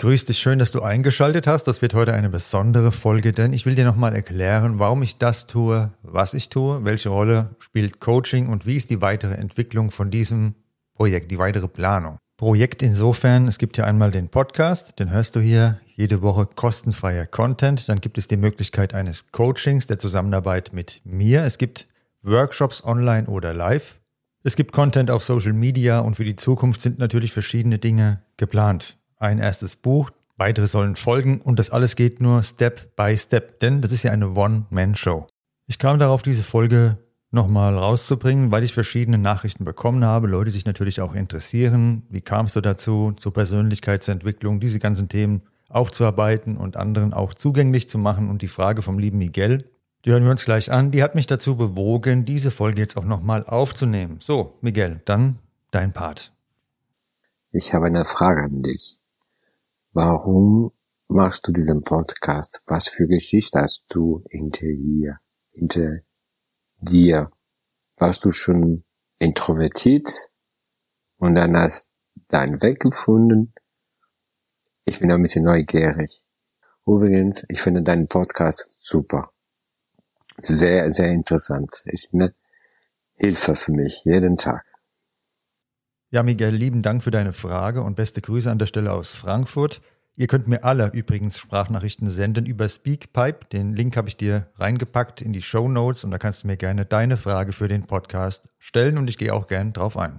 Grüß dich, schön, dass du eingeschaltet hast. Das wird heute eine besondere Folge, denn ich will dir nochmal erklären, warum ich das tue, was ich tue, welche Rolle spielt Coaching und wie ist die weitere Entwicklung von diesem Projekt, die weitere Planung. Projekt insofern, es gibt ja einmal den Podcast, den hörst du hier jede Woche kostenfreier Content. Dann gibt es die Möglichkeit eines Coachings, der Zusammenarbeit mit mir. Es gibt Workshops online oder live. Es gibt Content auf Social Media und für die Zukunft sind natürlich verschiedene Dinge geplant ein erstes Buch, weitere sollen folgen und das alles geht nur Step by Step, denn das ist ja eine One-Man-Show. Ich kam darauf, diese Folge nochmal rauszubringen, weil ich verschiedene Nachrichten bekommen habe, Leute sich natürlich auch interessieren, wie kamst du dazu, zur Persönlichkeitsentwicklung, diese ganzen Themen aufzuarbeiten und anderen auch zugänglich zu machen und die Frage vom lieben Miguel, die hören wir uns gleich an, die hat mich dazu bewogen, diese Folge jetzt auch nochmal aufzunehmen. So, Miguel, dann dein Part. Ich habe eine Frage an dich. Warum machst du diesen Podcast? Was für Geschichte hast du hinter dir? Hinter dir? Warst du schon introvertiert und dann hast deinen Weg gefunden? Ich bin ein bisschen neugierig. Übrigens, ich finde deinen Podcast super. Sehr, sehr interessant. Ist eine Hilfe für mich jeden Tag. Ja, Miguel, lieben Dank für deine Frage und beste Grüße an der Stelle aus Frankfurt. Ihr könnt mir alle übrigens Sprachnachrichten senden über Speakpipe. Den Link habe ich dir reingepackt in die Show Notes und da kannst du mir gerne deine Frage für den Podcast stellen und ich gehe auch gerne drauf ein.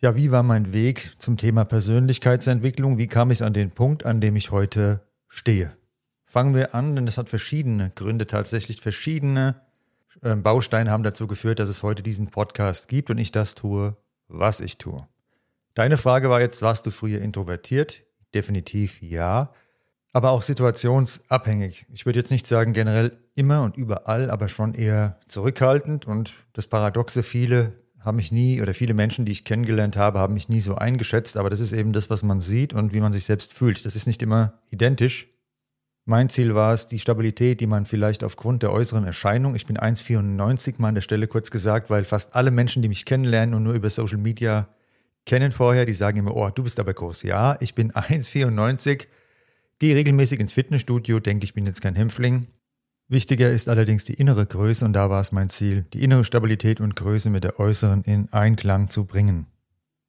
Ja, wie war mein Weg zum Thema Persönlichkeitsentwicklung? Wie kam ich an den Punkt, an dem ich heute stehe? Fangen wir an, denn es hat verschiedene Gründe, tatsächlich verschiedene ähm, Bausteine haben dazu geführt, dass es heute diesen Podcast gibt und ich das tue, was ich tue. Deine Frage war jetzt, warst du früher introvertiert? Definitiv ja, aber auch situationsabhängig. Ich würde jetzt nicht sagen generell immer und überall, aber schon eher zurückhaltend und das Paradoxe, viele haben mich nie oder viele Menschen, die ich kennengelernt habe, haben mich nie so eingeschätzt, aber das ist eben das, was man sieht und wie man sich selbst fühlt. Das ist nicht immer identisch. Mein Ziel war es, die Stabilität, die man vielleicht aufgrund der äußeren Erscheinung, ich bin 1,94 mal an der Stelle kurz gesagt, weil fast alle Menschen, die mich kennenlernen und nur über Social Media kennen vorher, die sagen immer, oh, du bist aber groß. Ja, ich bin 1,94, gehe regelmäßig ins Fitnessstudio, denke, ich bin jetzt kein Hämpfling. Wichtiger ist allerdings die innere Größe und da war es mein Ziel, die innere Stabilität und Größe mit der äußeren in Einklang zu bringen.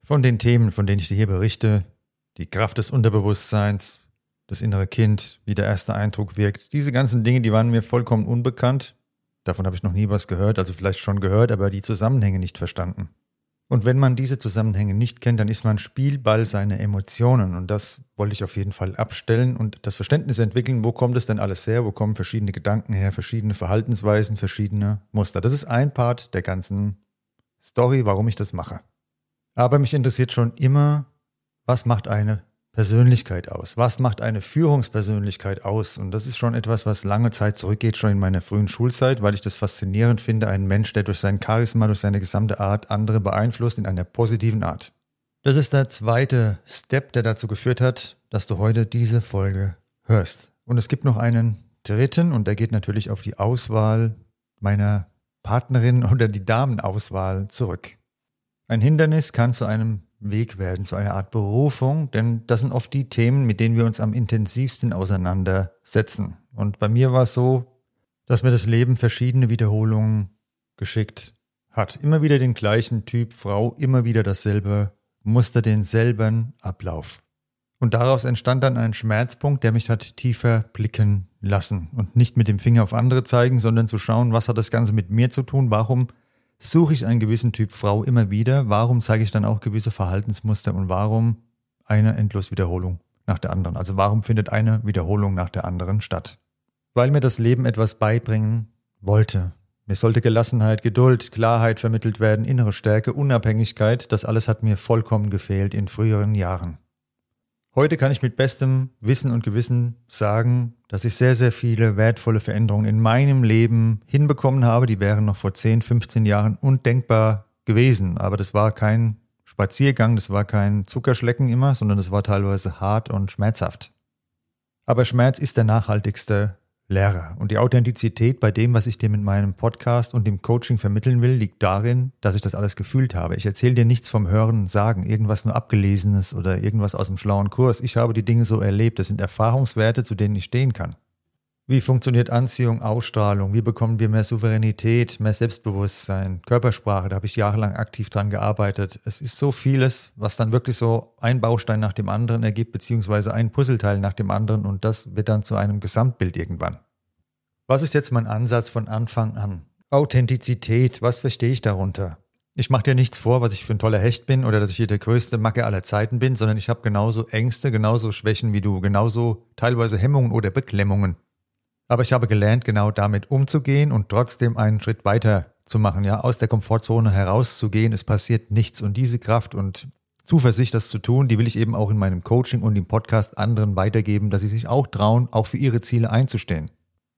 Von den Themen, von denen ich dir hier berichte, die Kraft des Unterbewusstseins, das innere Kind, wie der erste Eindruck wirkt. Diese ganzen Dinge, die waren mir vollkommen unbekannt. Davon habe ich noch nie was gehört, also vielleicht schon gehört, aber die Zusammenhänge nicht verstanden. Und wenn man diese Zusammenhänge nicht kennt, dann ist man Spielball seiner Emotionen. Und das wollte ich auf jeden Fall abstellen und das Verständnis entwickeln, wo kommt es denn alles her, wo kommen verschiedene Gedanken her, verschiedene Verhaltensweisen, verschiedene Muster. Das ist ein Part der ganzen Story, warum ich das mache. Aber mich interessiert schon immer, was macht eine Persönlichkeit aus? Was macht eine Führungspersönlichkeit aus? Und das ist schon etwas, was lange Zeit zurückgeht, schon in meiner frühen Schulzeit, weil ich das faszinierend finde, einen Mensch, der durch sein Charisma, durch seine gesamte Art andere beeinflusst in einer positiven Art. Das ist der zweite Step, der dazu geführt hat, dass du heute diese Folge hörst. Und es gibt noch einen dritten und der geht natürlich auf die Auswahl meiner Partnerin oder die Damenauswahl zurück. Ein Hindernis kann zu einem Weg werden, zu einer Art Berufung, denn das sind oft die Themen, mit denen wir uns am intensivsten auseinandersetzen. Und bei mir war es so, dass mir das Leben verschiedene Wiederholungen geschickt hat. Immer wieder den gleichen Typ Frau, immer wieder dasselbe Muster, denselben Ablauf. Und daraus entstand dann ein Schmerzpunkt, der mich hat tiefer blicken lassen und nicht mit dem Finger auf andere zeigen, sondern zu schauen, was hat das Ganze mit mir zu tun, warum suche ich einen gewissen Typ Frau immer wieder? Warum zeige ich dann auch gewisse Verhaltensmuster und warum eine Endloswiederholung nach der anderen? Also warum findet eine Wiederholung nach der anderen statt? Weil mir das Leben etwas beibringen wollte. Mir sollte Gelassenheit, Geduld, Klarheit vermittelt werden, innere Stärke, Unabhängigkeit, das alles hat mir vollkommen gefehlt in früheren Jahren. Heute kann ich mit bestem Wissen und Gewissen sagen, dass ich sehr, sehr viele wertvolle Veränderungen in meinem Leben hinbekommen habe. Die wären noch vor 10, 15 Jahren undenkbar gewesen. Aber das war kein Spaziergang, das war kein Zuckerschlecken immer, sondern das war teilweise hart und schmerzhaft. Aber Schmerz ist der nachhaltigste Lehrer. Und die Authentizität bei dem, was ich dir mit meinem Podcast und dem Coaching vermitteln will, liegt darin, dass ich das alles gefühlt habe. Ich erzähle dir nichts vom Hören Sagen, irgendwas nur abgelesenes oder irgendwas aus dem schlauen Kurs. Ich habe die Dinge so erlebt. Das sind Erfahrungswerte, zu denen ich stehen kann. Wie funktioniert Anziehung, Ausstrahlung? Wie bekommen wir mehr Souveränität, mehr Selbstbewusstsein? Körpersprache, da habe ich jahrelang aktiv dran gearbeitet. Es ist so vieles, was dann wirklich so ein Baustein nach dem anderen ergibt, beziehungsweise ein Puzzleteil nach dem anderen und das wird dann zu einem Gesamtbild irgendwann. Was ist jetzt mein Ansatz von Anfang an? Authentizität, was verstehe ich darunter? Ich mache dir nichts vor, was ich für ein toller Hecht bin oder dass ich hier der größte Macke aller Zeiten bin, sondern ich habe genauso Ängste, genauso Schwächen wie du, genauso teilweise Hemmungen oder Beklemmungen. Aber ich habe gelernt, genau damit umzugehen und trotzdem einen Schritt weiter zu machen, ja, aus der Komfortzone herauszugehen. Es passiert nichts und diese Kraft und Zuversicht, das zu tun, die will ich eben auch in meinem Coaching und im Podcast anderen weitergeben, dass sie sich auch trauen, auch für ihre Ziele einzustehen.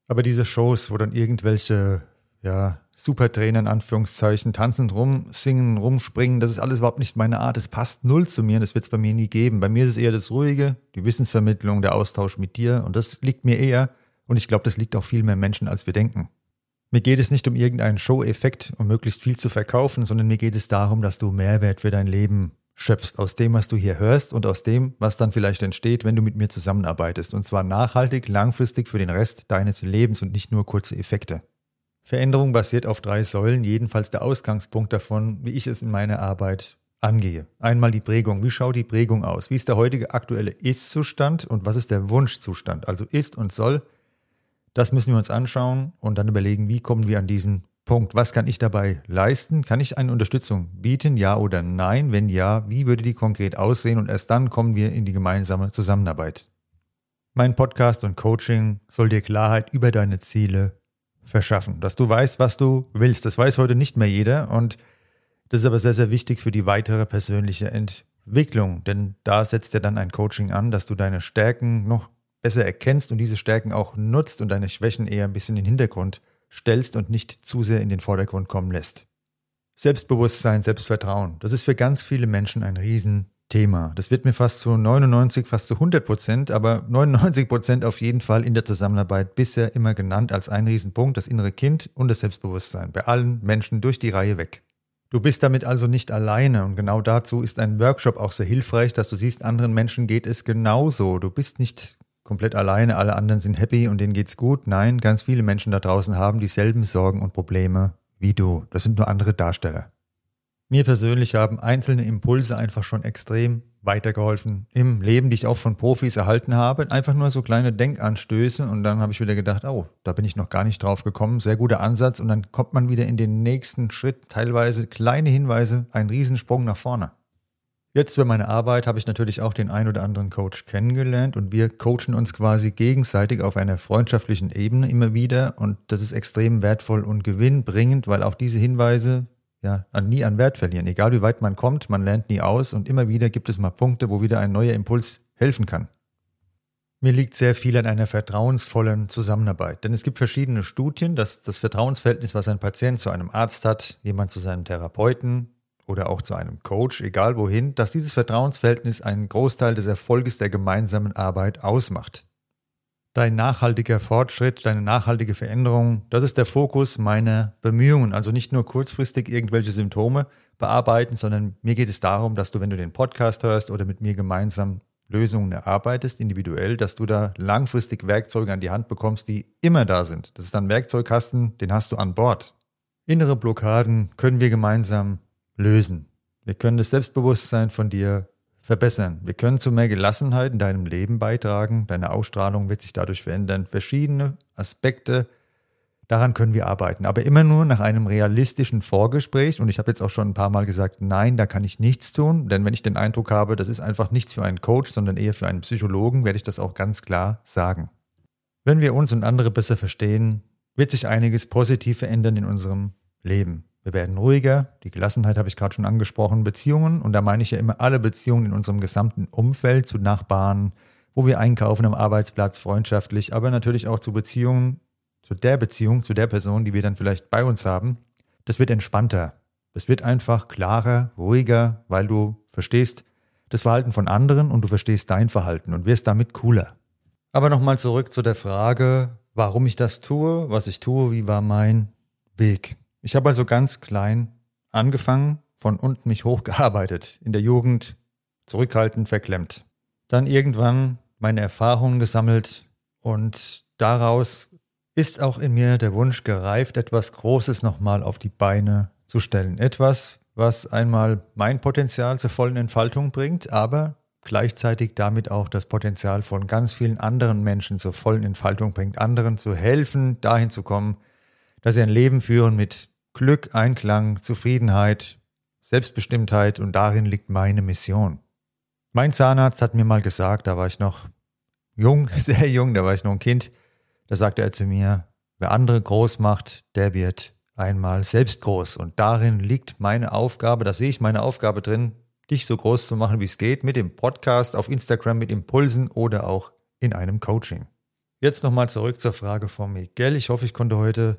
Aber diese Shows, wo dann irgendwelche, ja, Supertrainer in Anführungszeichen tanzen rum, singen, rumspringen, das ist alles überhaupt nicht meine Art. Es passt null zu mir und das wird es bei mir nie geben. Bei mir ist es eher das Ruhige, die Wissensvermittlung, der Austausch mit dir und das liegt mir eher und ich glaube, das liegt auch viel mehr Menschen, als wir denken. Mir geht es nicht um irgendeinen Show-Effekt, um möglichst viel zu verkaufen, sondern mir geht es darum, dass du Mehrwert für dein Leben schöpfst aus dem, was du hier hörst und aus dem, was dann vielleicht entsteht, wenn du mit mir zusammenarbeitest. Und zwar nachhaltig, langfristig für den Rest deines Lebens und nicht nur kurze Effekte. Veränderung basiert auf drei Säulen, jedenfalls der Ausgangspunkt davon, wie ich es in meiner Arbeit angehe. Einmal die Prägung. Wie schaut die Prägung aus? Wie ist der heutige aktuelle Ist-Zustand und was ist der Wunschzustand? Also ist und soll das müssen wir uns anschauen und dann überlegen, wie kommen wir an diesen Punkt. Was kann ich dabei leisten? Kann ich eine Unterstützung bieten? Ja oder nein? Wenn ja, wie würde die konkret aussehen? Und erst dann kommen wir in die gemeinsame Zusammenarbeit. Mein Podcast und Coaching soll dir Klarheit über deine Ziele verschaffen, dass du weißt, was du willst. Das weiß heute nicht mehr jeder und das ist aber sehr, sehr wichtig für die weitere persönliche Entwicklung, denn da setzt ja dann ein Coaching an, dass du deine Stärken noch besser erkennst und diese Stärken auch nutzt und deine Schwächen eher ein bisschen in den Hintergrund stellst und nicht zu sehr in den Vordergrund kommen lässt. Selbstbewusstsein, Selbstvertrauen, das ist für ganz viele Menschen ein Riesenthema. Das wird mir fast zu 99, fast zu 100 Prozent, aber 99 Prozent auf jeden Fall in der Zusammenarbeit bisher immer genannt als ein Riesenpunkt, das innere Kind und das Selbstbewusstsein bei allen Menschen durch die Reihe weg. Du bist damit also nicht alleine und genau dazu ist ein Workshop auch sehr hilfreich, dass du siehst, anderen Menschen geht es genauso. Du bist nicht komplett alleine, alle anderen sind happy und denen geht's gut. Nein, ganz viele Menschen da draußen haben dieselben Sorgen und Probleme wie du. Das sind nur andere Darsteller. Mir persönlich haben einzelne Impulse einfach schon extrem weitergeholfen im Leben, die ich auch von Profis erhalten habe. Einfach nur so kleine Denkanstöße und dann habe ich wieder gedacht, oh, da bin ich noch gar nicht drauf gekommen. Sehr guter Ansatz und dann kommt man wieder in den nächsten Schritt. Teilweise kleine Hinweise, ein Riesensprung nach vorne. Jetzt bei meiner Arbeit habe ich natürlich auch den ein oder anderen Coach kennengelernt und wir coachen uns quasi gegenseitig auf einer freundschaftlichen Ebene immer wieder und das ist extrem wertvoll und gewinnbringend, weil auch diese Hinweise ja nie an Wert verlieren. Egal wie weit man kommt, man lernt nie aus und immer wieder gibt es mal Punkte, wo wieder ein neuer Impuls helfen kann. Mir liegt sehr viel an einer vertrauensvollen Zusammenarbeit, denn es gibt verschiedene Studien, dass das Vertrauensverhältnis, was ein Patient zu einem Arzt hat, jemand zu seinem Therapeuten, oder auch zu einem Coach, egal wohin, dass dieses Vertrauensverhältnis einen Großteil des Erfolges der gemeinsamen Arbeit ausmacht. Dein nachhaltiger Fortschritt, deine nachhaltige Veränderung, das ist der Fokus meiner Bemühungen. Also nicht nur kurzfristig irgendwelche Symptome bearbeiten, sondern mir geht es darum, dass du, wenn du den Podcast hörst oder mit mir gemeinsam Lösungen erarbeitest, individuell, dass du da langfristig Werkzeuge an die Hand bekommst, die immer da sind. Das ist ein Werkzeugkasten, den hast du an Bord. Innere Blockaden können wir gemeinsam lösen. Wir können das Selbstbewusstsein von dir verbessern. Wir können zu mehr Gelassenheit in deinem Leben beitragen. Deine Ausstrahlung wird sich dadurch verändern. Verschiedene Aspekte, daran können wir arbeiten. Aber immer nur nach einem realistischen Vorgespräch. Und ich habe jetzt auch schon ein paar Mal gesagt, nein, da kann ich nichts tun. Denn wenn ich den Eindruck habe, das ist einfach nichts für einen Coach, sondern eher für einen Psychologen, werde ich das auch ganz klar sagen. Wenn wir uns und andere besser verstehen, wird sich einiges positiv verändern in unserem Leben. Wir werden ruhiger. Die Gelassenheit habe ich gerade schon angesprochen. Beziehungen, und da meine ich ja immer alle Beziehungen in unserem gesamten Umfeld zu Nachbarn, wo wir einkaufen am Arbeitsplatz, freundschaftlich, aber natürlich auch zu Beziehungen, zu der Beziehung, zu der Person, die wir dann vielleicht bei uns haben. Das wird entspannter. Das wird einfach klarer, ruhiger, weil du verstehst das Verhalten von anderen und du verstehst dein Verhalten und wirst damit cooler. Aber nochmal zurück zu der Frage, warum ich das tue, was ich tue, wie war mein Weg. Ich habe also ganz klein angefangen, von unten mich hochgearbeitet, in der Jugend zurückhaltend, verklemmt. Dann irgendwann meine Erfahrungen gesammelt und daraus ist auch in mir der Wunsch gereift, etwas Großes nochmal auf die Beine zu stellen. Etwas, was einmal mein Potenzial zur vollen Entfaltung bringt, aber gleichzeitig damit auch das Potenzial von ganz vielen anderen Menschen zur vollen Entfaltung bringt, anderen zu helfen, dahin zu kommen, dass sie ein Leben führen mit Glück, Einklang, Zufriedenheit, Selbstbestimmtheit und darin liegt meine Mission. Mein Zahnarzt hat mir mal gesagt, da war ich noch jung, sehr jung, da war ich noch ein Kind, da sagte er zu mir, wer andere groß macht, der wird einmal selbst groß. Und darin liegt meine Aufgabe, da sehe ich meine Aufgabe drin, dich so groß zu machen, wie es geht, mit dem Podcast auf Instagram, mit Impulsen oder auch in einem Coaching. Jetzt nochmal zurück zur Frage von Miguel. Ich hoffe, ich konnte heute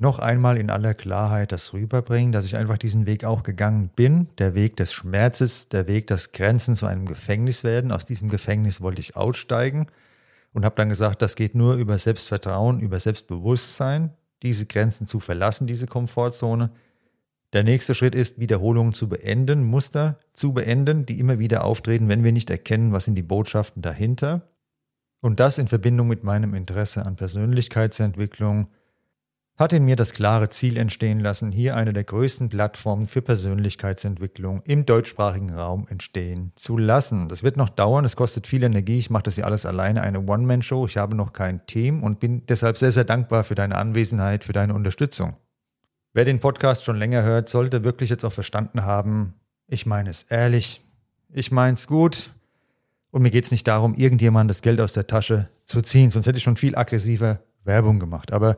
noch einmal in aller Klarheit das rüberbringen, dass ich einfach diesen Weg auch gegangen bin. Der Weg des Schmerzes, der Weg, dass Grenzen zu einem Gefängnis werden. Aus diesem Gefängnis wollte ich aussteigen und habe dann gesagt, das geht nur über Selbstvertrauen, über Selbstbewusstsein, diese Grenzen zu verlassen, diese Komfortzone. Der nächste Schritt ist, Wiederholungen zu beenden, Muster zu beenden, die immer wieder auftreten, wenn wir nicht erkennen, was sind die Botschaften dahinter. Und das in Verbindung mit meinem Interesse an Persönlichkeitsentwicklung, hat in mir das klare Ziel entstehen lassen, hier eine der größten Plattformen für Persönlichkeitsentwicklung im deutschsprachigen Raum entstehen zu lassen. Das wird noch dauern, es kostet viel Energie, ich mache das hier alles alleine, eine One-Man-Show, ich habe noch kein Team und bin deshalb sehr, sehr dankbar für deine Anwesenheit, für deine Unterstützung. Wer den Podcast schon länger hört, sollte wirklich jetzt auch verstanden haben, ich meine es ehrlich, ich meine es gut und mir geht es nicht darum, irgendjemand das Geld aus der Tasche zu ziehen, sonst hätte ich schon viel aggressiver Werbung gemacht, aber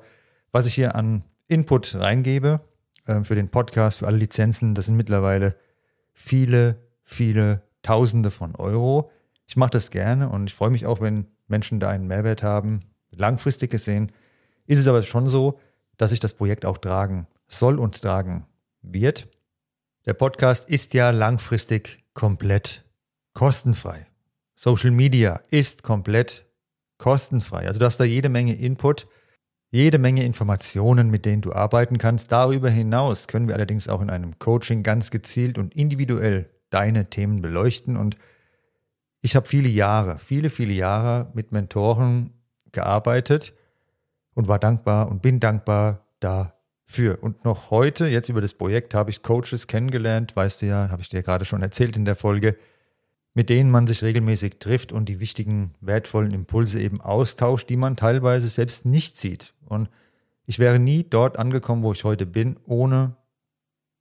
was ich hier an Input reingebe äh, für den Podcast, für alle Lizenzen, das sind mittlerweile viele, viele Tausende von Euro. Ich mache das gerne und ich freue mich auch, wenn Menschen da einen Mehrwert haben. Langfristig gesehen ist es aber schon so, dass ich das Projekt auch tragen soll und tragen wird. Der Podcast ist ja langfristig komplett kostenfrei. Social Media ist komplett kostenfrei. Also du hast da jede Menge Input jede Menge Informationen, mit denen du arbeiten kannst. Darüber hinaus können wir allerdings auch in einem Coaching ganz gezielt und individuell deine Themen beleuchten. Und ich habe viele Jahre, viele, viele Jahre mit Mentoren gearbeitet und war dankbar und bin dankbar dafür. Und noch heute, jetzt über das Projekt, habe ich Coaches kennengelernt, weißt du ja, habe ich dir gerade schon erzählt in der Folge, mit denen man sich regelmäßig trifft und die wichtigen, wertvollen Impulse eben austauscht, die man teilweise selbst nicht sieht. Und ich wäre nie dort angekommen, wo ich heute bin, ohne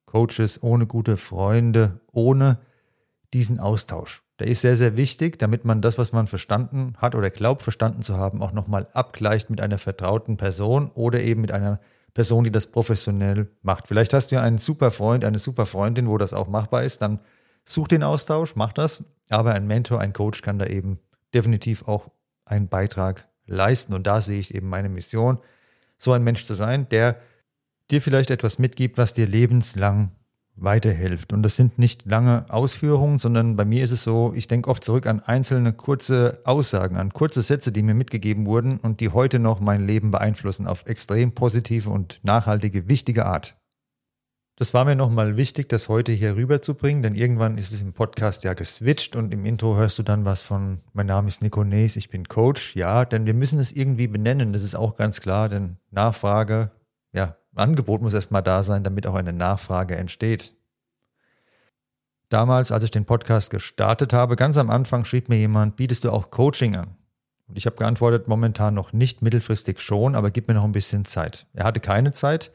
Coaches, ohne gute Freunde, ohne diesen Austausch. Der ist sehr, sehr wichtig, damit man das, was man verstanden hat oder glaubt verstanden zu haben, auch nochmal abgleicht mit einer vertrauten Person oder eben mit einer Person, die das professionell macht. Vielleicht hast du ja einen super Freund, eine super Freundin, wo das auch machbar ist, dann such den Austausch, mach das. Aber ein Mentor, ein Coach kann da eben definitiv auch einen Beitrag leisten. Und da sehe ich eben meine Mission, so ein Mensch zu sein, der dir vielleicht etwas mitgibt, was dir lebenslang weiterhilft. Und das sind nicht lange Ausführungen, sondern bei mir ist es so, ich denke oft zurück an einzelne kurze Aussagen, an kurze Sätze, die mir mitgegeben wurden und die heute noch mein Leben beeinflussen auf extrem positive und nachhaltige, wichtige Art. Das war mir nochmal wichtig, das heute hier rüberzubringen, denn irgendwann ist es im Podcast ja geswitcht und im Intro hörst du dann was von, mein Name ist Nico Nees, ich bin Coach. Ja, denn wir müssen es irgendwie benennen, das ist auch ganz klar, denn Nachfrage, ja, Angebot muss erstmal da sein, damit auch eine Nachfrage entsteht. Damals, als ich den Podcast gestartet habe, ganz am Anfang schrieb mir jemand, bietest du auch Coaching an? Und ich habe geantwortet, momentan noch nicht, mittelfristig schon, aber gib mir noch ein bisschen Zeit. Er hatte keine Zeit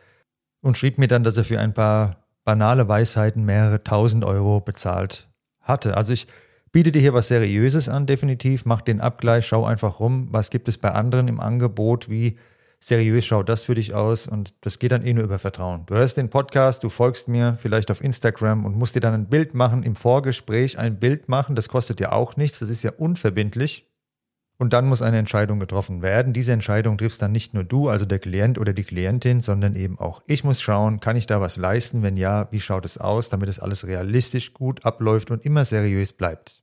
und schrieb mir dann, dass er für ein paar banale Weisheiten mehrere tausend Euro bezahlt hatte. Also ich biete dir hier was Seriöses an, definitiv. Mach den Abgleich, schau einfach rum, was gibt es bei anderen im Angebot, wie seriös schaut das für dich aus und das geht dann eh nur über Vertrauen. Du hörst den Podcast, du folgst mir vielleicht auf Instagram und musst dir dann ein Bild machen, im Vorgespräch ein Bild machen, das kostet ja auch nichts, das ist ja unverbindlich. Und dann muss eine Entscheidung getroffen werden. Diese Entscheidung triffst dann nicht nur du, also der Klient oder die Klientin, sondern eben auch ich muss schauen, kann ich da was leisten? Wenn ja, wie schaut es aus, damit es alles realistisch gut abläuft und immer seriös bleibt.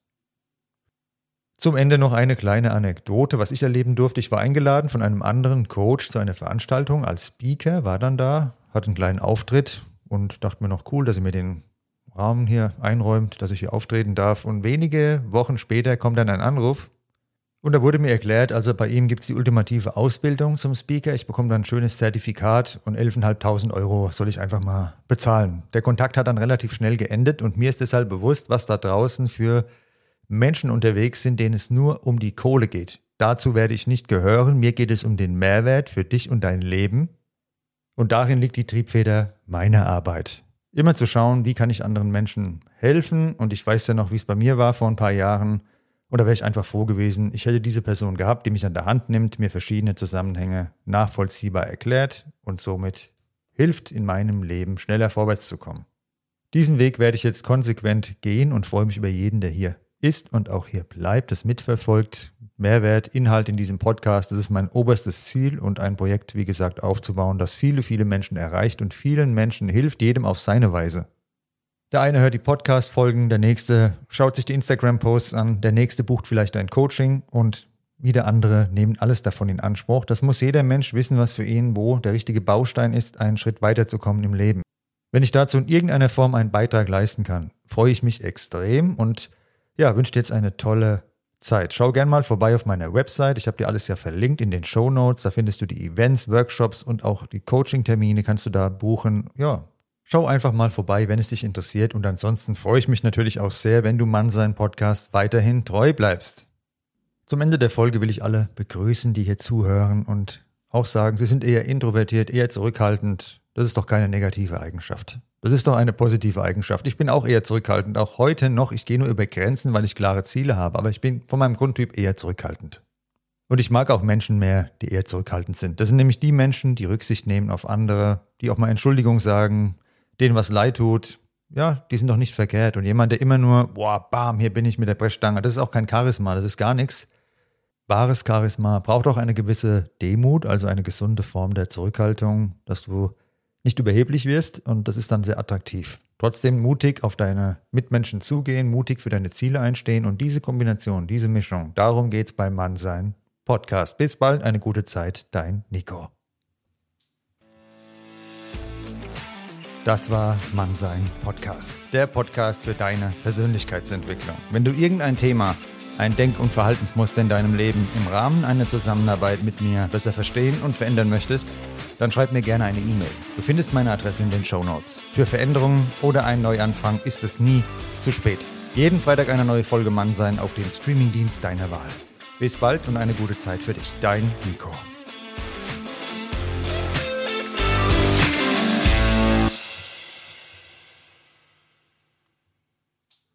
Zum Ende noch eine kleine Anekdote, was ich erleben durfte. Ich war eingeladen von einem anderen Coach zu einer Veranstaltung als Speaker, war dann da, hatte einen kleinen Auftritt und dachte mir noch cool, dass er mir den Rahmen hier einräumt, dass ich hier auftreten darf. Und wenige Wochen später kommt dann ein Anruf und da wurde mir erklärt, also bei ihm gibt es die ultimative Ausbildung zum Speaker. Ich bekomme dann ein schönes Zertifikat und 11.500 Euro soll ich einfach mal bezahlen. Der Kontakt hat dann relativ schnell geendet und mir ist deshalb bewusst, was da draußen für Menschen unterwegs sind, denen es nur um die Kohle geht. Dazu werde ich nicht gehören. Mir geht es um den Mehrwert für dich und dein Leben. Und darin liegt die Triebfeder meiner Arbeit. Immer zu schauen, wie kann ich anderen Menschen helfen. Und ich weiß ja noch, wie es bei mir war vor ein paar Jahren. Da wäre ich einfach froh gewesen, ich hätte diese Person gehabt, die mich an der Hand nimmt, mir verschiedene Zusammenhänge nachvollziehbar erklärt und somit hilft in meinem Leben schneller vorwärts zu kommen. Diesen Weg werde ich jetzt konsequent gehen und freue mich über jeden, der hier ist und auch hier bleibt, das mitverfolgt. Mehrwert, Inhalt in diesem Podcast, das ist mein oberstes Ziel und ein Projekt, wie gesagt, aufzubauen, das viele, viele Menschen erreicht und vielen Menschen hilft, jedem auf seine Weise. Der eine hört die Podcast-Folgen, der nächste schaut sich die Instagram-Posts an, der nächste bucht vielleicht ein Coaching und wieder andere nehmen alles davon in Anspruch. Das muss jeder Mensch wissen, was für ihn wo der richtige Baustein ist, einen Schritt weiterzukommen im Leben. Wenn ich dazu in irgendeiner Form einen Beitrag leisten kann, freue ich mich extrem und ja, wünsche dir jetzt eine tolle Zeit. Schau gern mal vorbei auf meiner Website. Ich habe dir alles ja verlinkt in den Show Notes. Da findest du die Events, Workshops und auch die Coaching-Termine kannst du da buchen. Ja, schau einfach mal vorbei, wenn es dich interessiert. Und ansonsten freue ich mich natürlich auch sehr, wenn du Mann sein Podcast weiterhin treu bleibst. Zum Ende der Folge will ich alle begrüßen, die hier zuhören und auch sagen, sie sind eher introvertiert, eher zurückhaltend. Das ist doch keine negative Eigenschaft. Das ist doch eine positive Eigenschaft. Ich bin auch eher zurückhaltend, auch heute noch. Ich gehe nur über Grenzen, weil ich klare Ziele habe, aber ich bin von meinem Grundtyp eher zurückhaltend. Und ich mag auch Menschen mehr, die eher zurückhaltend sind. Das sind nämlich die Menschen, die Rücksicht nehmen auf andere, die auch mal Entschuldigung sagen, denen was leid tut. Ja, die sind doch nicht verkehrt. Und jemand, der immer nur, boah, bam, hier bin ich mit der Brechstange, das ist auch kein Charisma, das ist gar nichts. Wahres Charisma braucht auch eine gewisse Demut, also eine gesunde Form der Zurückhaltung, dass du nicht überheblich wirst und das ist dann sehr attraktiv. Trotzdem mutig auf deine Mitmenschen zugehen, mutig für deine Ziele einstehen und diese Kombination, diese Mischung, darum geht's beim Mannsein Podcast. Bis bald, eine gute Zeit, dein Nico. Das war Mannsein Podcast, der Podcast für deine Persönlichkeitsentwicklung. Wenn du irgendein Thema, ein Denk- und Verhaltensmuster in deinem Leben im Rahmen einer Zusammenarbeit mit mir besser verstehen und verändern möchtest, dann schreib mir gerne eine E-Mail. Du findest meine Adresse in den Show Notes. Für Veränderungen oder einen Neuanfang ist es nie zu spät. Jeden Freitag eine neue Folge Mann sein auf dem Streamingdienst deiner Wahl. Bis bald und eine gute Zeit für dich. Dein Nico.